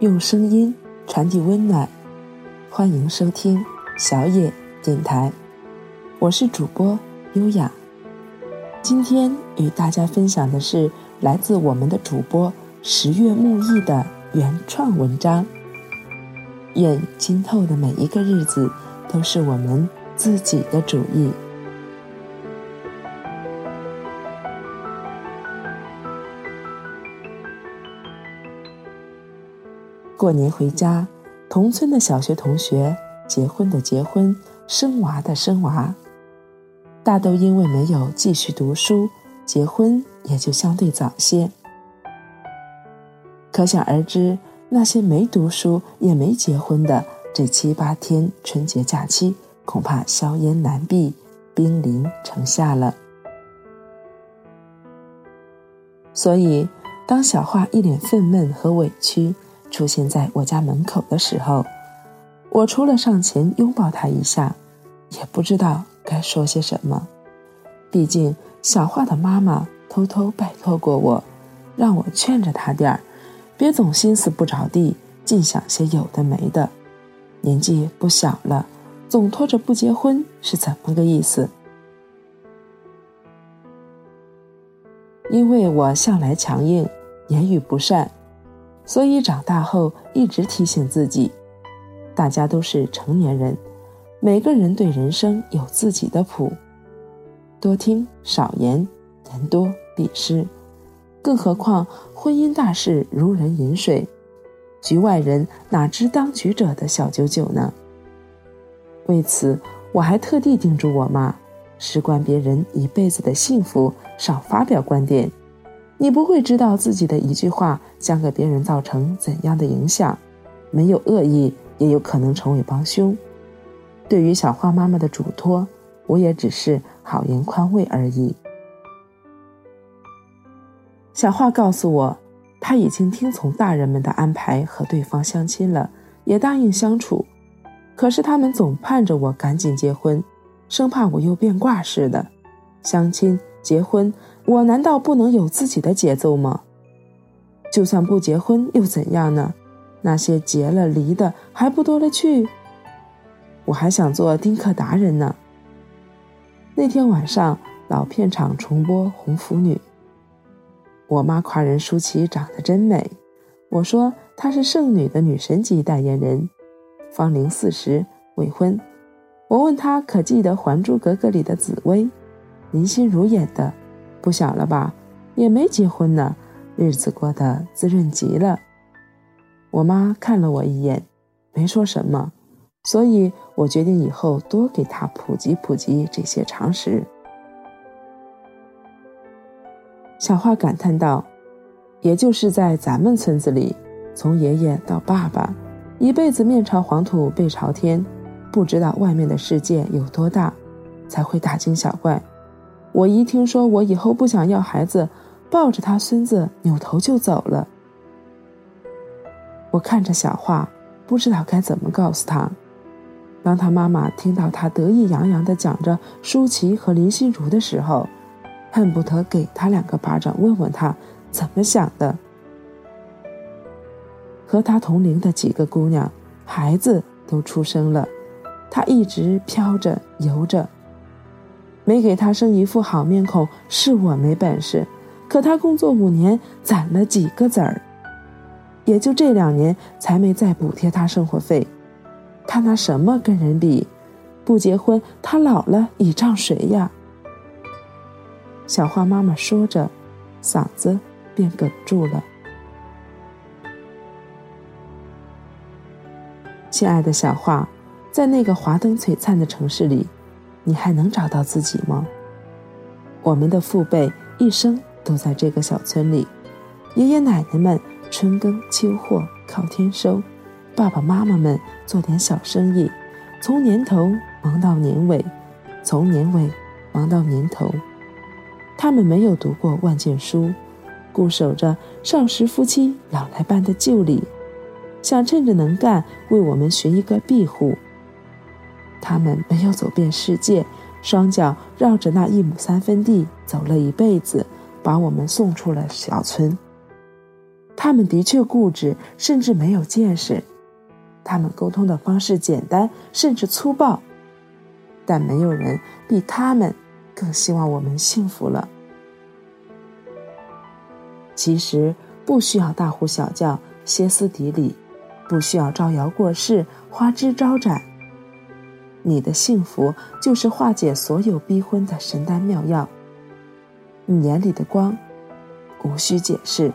用声音传递温暖，欢迎收听小野电台，我是主播优雅。今天与大家分享的是来自我们的主播十月木易的原创文章。愿今后的每一个日子都是我们自己的主意。过年回家，同村的小学同学结婚的结婚，生娃的生娃，大都因为没有继续读书，结婚也就相对早些。可想而知，那些没读书也没结婚的这七八天春节假期，恐怕硝烟难避，兵临城下了。所以，当小花一脸愤懑和委屈。出现在我家门口的时候，我除了上前拥抱他一下，也不知道该说些什么。毕竟小花的妈妈偷偷拜托过我，让我劝着他点儿，别总心思不着地，尽想些有的没的。年纪不小了，总拖着不结婚是怎么个意思？因为我向来强硬，言语不善。所以长大后一直提醒自己，大家都是成年人，每个人对人生有自己的谱，多听少言，人多必失。更何况婚姻大事如人饮水，局外人哪知当局者的小九九呢？为此，我还特地叮嘱我妈，事关别人一辈子的幸福，少发表观点。你不会知道自己的一句话将给别人造成怎样的影响，没有恶意，也有可能成为帮凶。对于小花妈妈的嘱托，我也只是好言宽慰而已。小花告诉我，她已经听从大人们的安排和对方相亲了，也答应相处，可是他们总盼着我赶紧结婚，生怕我又变卦似的，相亲结婚。我难道不能有自己的节奏吗？就算不结婚又怎样呢？那些结了离的还不多了去？我还想做丁克达人呢。那天晚上，老片场重播《红拂女》，我妈夸人舒淇长得真美，我说她是剩女的女神级代言人，芳龄四十，未婚。我问她可记得《还珠格格》里的紫薇，林心如演的。不小了吧，也没结婚呢，日子过得滋润极了。我妈看了我一眼，没说什么，所以我决定以后多给她普及普及这些常识。小花感叹道：“也就是在咱们村子里，从爷爷到爸爸，一辈子面朝黄土背朝天，不知道外面的世界有多大，才会大惊小怪。”我一听说我以后不想要孩子，抱着他孙子扭头就走了。我看着小画，不知道该怎么告诉他。当他妈妈听到他得意洋洋的讲着舒淇和林心如的时候，恨不得给他两个巴掌，问问他怎么想的。和他同龄的几个姑娘，孩子都出生了，他一直飘着游着。没给他生一副好面孔，是我没本事。可他工作五年，攒了几个子儿，也就这两年才没再补贴他生活费。他拿什么跟人比？不结婚，他老了倚仗谁呀？小花妈妈说着，嗓子便哽住了。亲爱的小花，在那个华灯璀璨的城市里。你还能找到自己吗？我们的父辈一生都在这个小村里，爷爷奶奶们春耕秋获靠天收，爸爸妈妈们做点小生意，从年头忙到年尾，从年尾忙到年头。他们没有读过万卷书，固守着少时夫妻老来伴的旧礼，想趁着能干为我们寻一个庇护。他们没有走遍世界，双脚绕着那一亩三分地走了一辈子，把我们送出了小村。他。们的确固执，甚至没有见识；他们沟通的方式简单，甚至粗暴。但没有人比他们更希望我们幸福了。其实不需要大呼小叫、歇斯底里，不需要招摇过市、花枝招展。你的幸福就是化解所有逼婚的神丹妙药。你眼里的光，无需解释。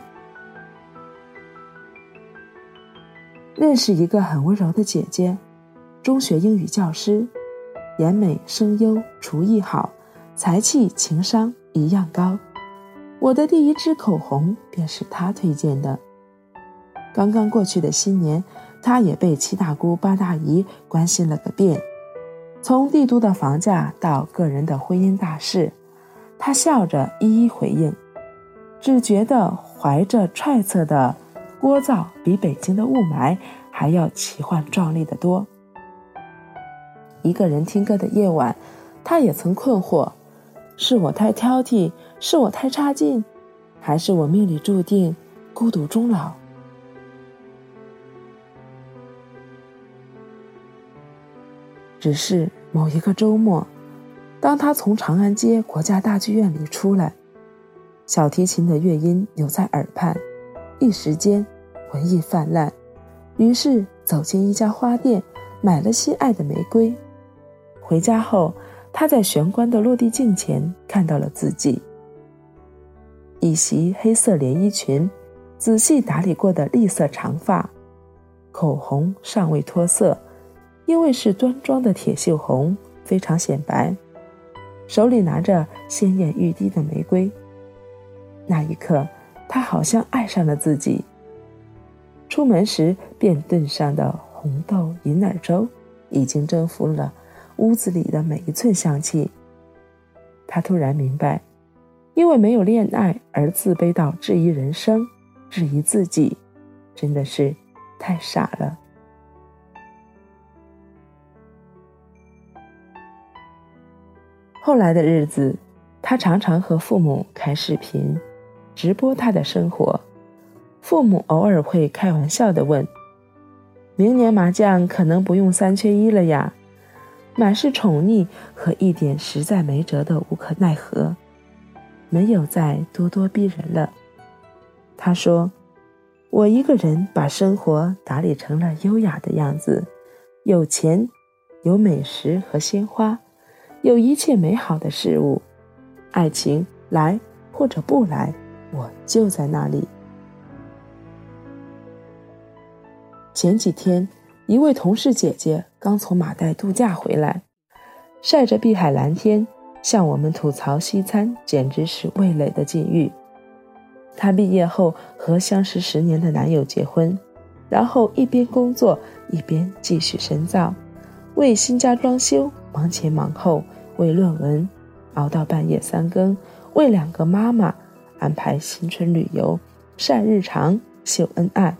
认识一个很温柔的姐姐，中学英语教师，颜美声优，厨艺好，才气情商一样高。我的第一支口红便是她推荐的。刚刚过去的新年，她也被七大姑八大姨关心了个遍，从帝都的房价到个人的婚姻大事，他笑着一一回应，只觉得怀着揣测的。聒噪比北京的雾霾还要奇幻壮丽的多。一个人听歌的夜晚，他也曾困惑：是我太挑剔，是我太差劲，还是我命里注定孤独终老？只是某一个周末，当他从长安街国家大剧院里出来，小提琴的乐音犹在耳畔，一时间。文艺泛滥，于是走进一家花店，买了心爱的玫瑰。回家后，他在玄关的落地镜前看到了自己：一袭黑色连衣裙，仔细打理过的栗色长发，口红尚未脱色，因为是端庄的铁锈红，非常显白。手里拿着鲜艳欲滴的玫瑰。那一刻，他好像爱上了自己。出门时便炖上的红豆银耳粥，已经征服了屋子里的每一寸香气。他突然明白，因为没有恋爱而自卑到质疑人生、质疑自己，真的是太傻了。后来的日子，他常常和父母开视频，直播他的生活。父母偶尔会开玩笑地问：“明年麻将可能不用三缺一了呀？”满是宠溺和一点实在没辙的无可奈何，没有再咄咄逼人了。他说：“我一个人把生活打理成了优雅的样子，有钱，有美食和鲜花，有一切美好的事物，爱情来或者不来，我就在那里。”前几天，一位同事姐姐刚从马代度假回来，晒着碧海蓝天，向我们吐槽西餐简直是味蕾的禁欲。她毕业后和相识十年的男友结婚，然后一边工作一边继续深造，为新家装修忙前忙后，为论文熬到半夜三更，为两个妈妈安排新春旅游，晒日常秀恩爱。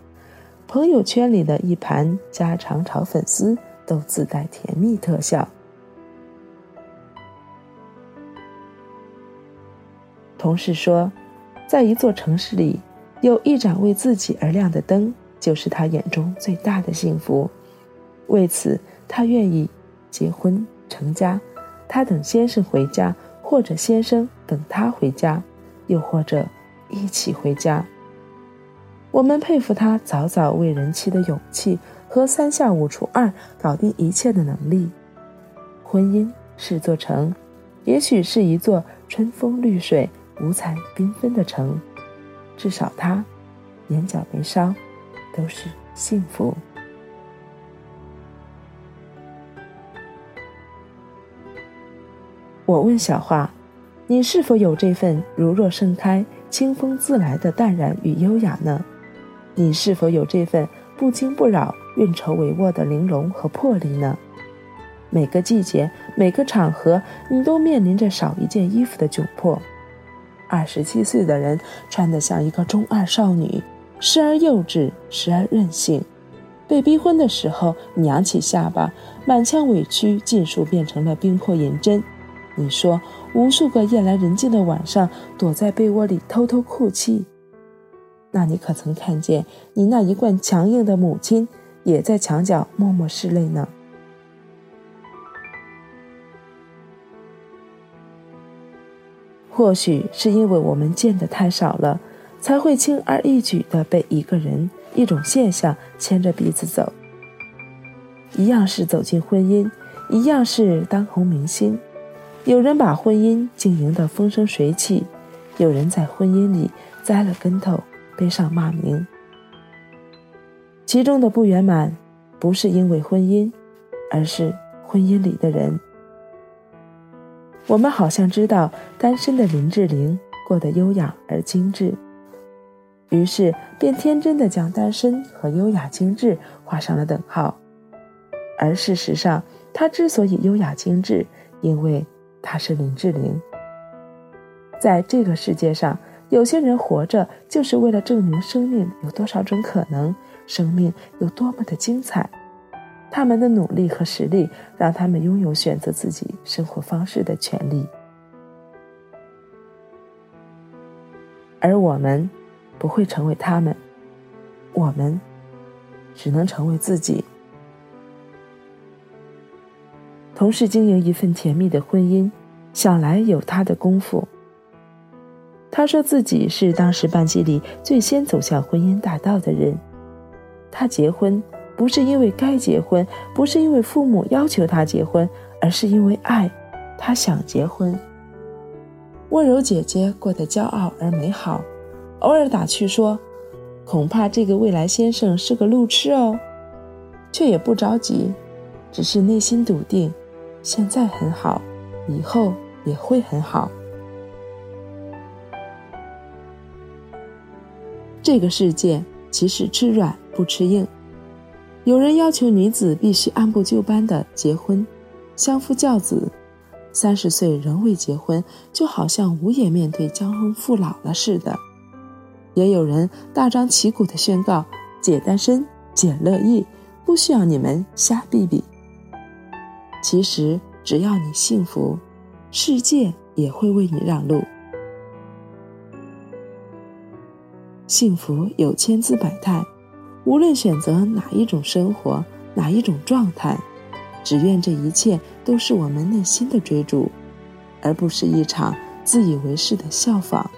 朋友圈里的一盘家常炒粉丝都自带甜蜜特效。同事说，在一座城市里，有一盏为自己而亮的灯，就是他眼中最大的幸福。为此，他愿意结婚成家，他等先生回家，或者先生等他回家，又或者一起回家。我们佩服他早早为人妻的勇气和三下五除二搞定一切的能力。婚姻是座城，也许是一座春风绿水、五彩缤纷的城，至少他眼角眉梢都是幸福。我问小花：“你是否有这份如若盛开、清风自来的淡然与优雅呢？”你是否有这份不惊不扰、运筹帷幄的玲珑和魄力呢？每个季节、每个场合，你都面临着少一件衣服的窘迫。二十七岁的人穿得像一个中二少女，时而幼稚，时而任性。被逼婚的时候，你扬起下巴，满腔委屈尽数变成了冰魄银针。你说，无数个夜阑人静的晚上，躲在被窝里偷偷哭泣。那你可曾看见你那一贯强硬的母亲也在墙角默默拭泪呢？或许是因为我们见的太少了，才会轻而易举的被一个人、一种现象牵着鼻子走。一样是走进婚姻，一样是当红明星。有人把婚姻经营得风生水起，有人在婚姻里栽了跟头，背上骂名。其中的不圆满，不是因为婚姻，而是婚姻里的人。我们好像知道单身的林志玲过得优雅而精致，于是便天真的将单身和优雅精致画上了等号。而事实上，她之所以优雅精致，因为她是林志玲。在这个世界上，有些人活着就是为了证明生命有多少种可能，生命有多么的精彩。他们的努力和实力，让他们拥有选择自己生活方式的权利，而我们不会成为他们，我们只能成为自己。同时经营一份甜蜜的婚姻，想来有他的功夫。他说自己是当时班级里最先走向婚姻大道的人，他结婚。不是因为该结婚，不是因为父母要求他结婚，而是因为爱，他想结婚。温柔姐姐过得骄傲而美好，偶尔打趣说：“恐怕这个未来先生是个路痴哦。”却也不着急，只是内心笃定，现在很好，以后也会很好。这个世界其实吃软不吃硬。有人要求女子必须按部就班的结婚，相夫教子，三十岁仍未结婚，就好像无颜面对江东父老了似的。也有人大张旗鼓的宣告：“姐单身，姐乐意，不需要你们瞎逼逼。”其实只要你幸福，世界也会为你让路。幸福有千姿百态。无论选择哪一种生活，哪一种状态，只愿这一切都是我们内心的追逐，而不是一场自以为是的效仿。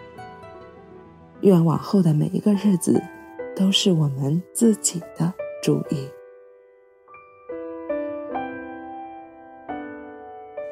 愿往后的每一个日子，都是我们自己的主意。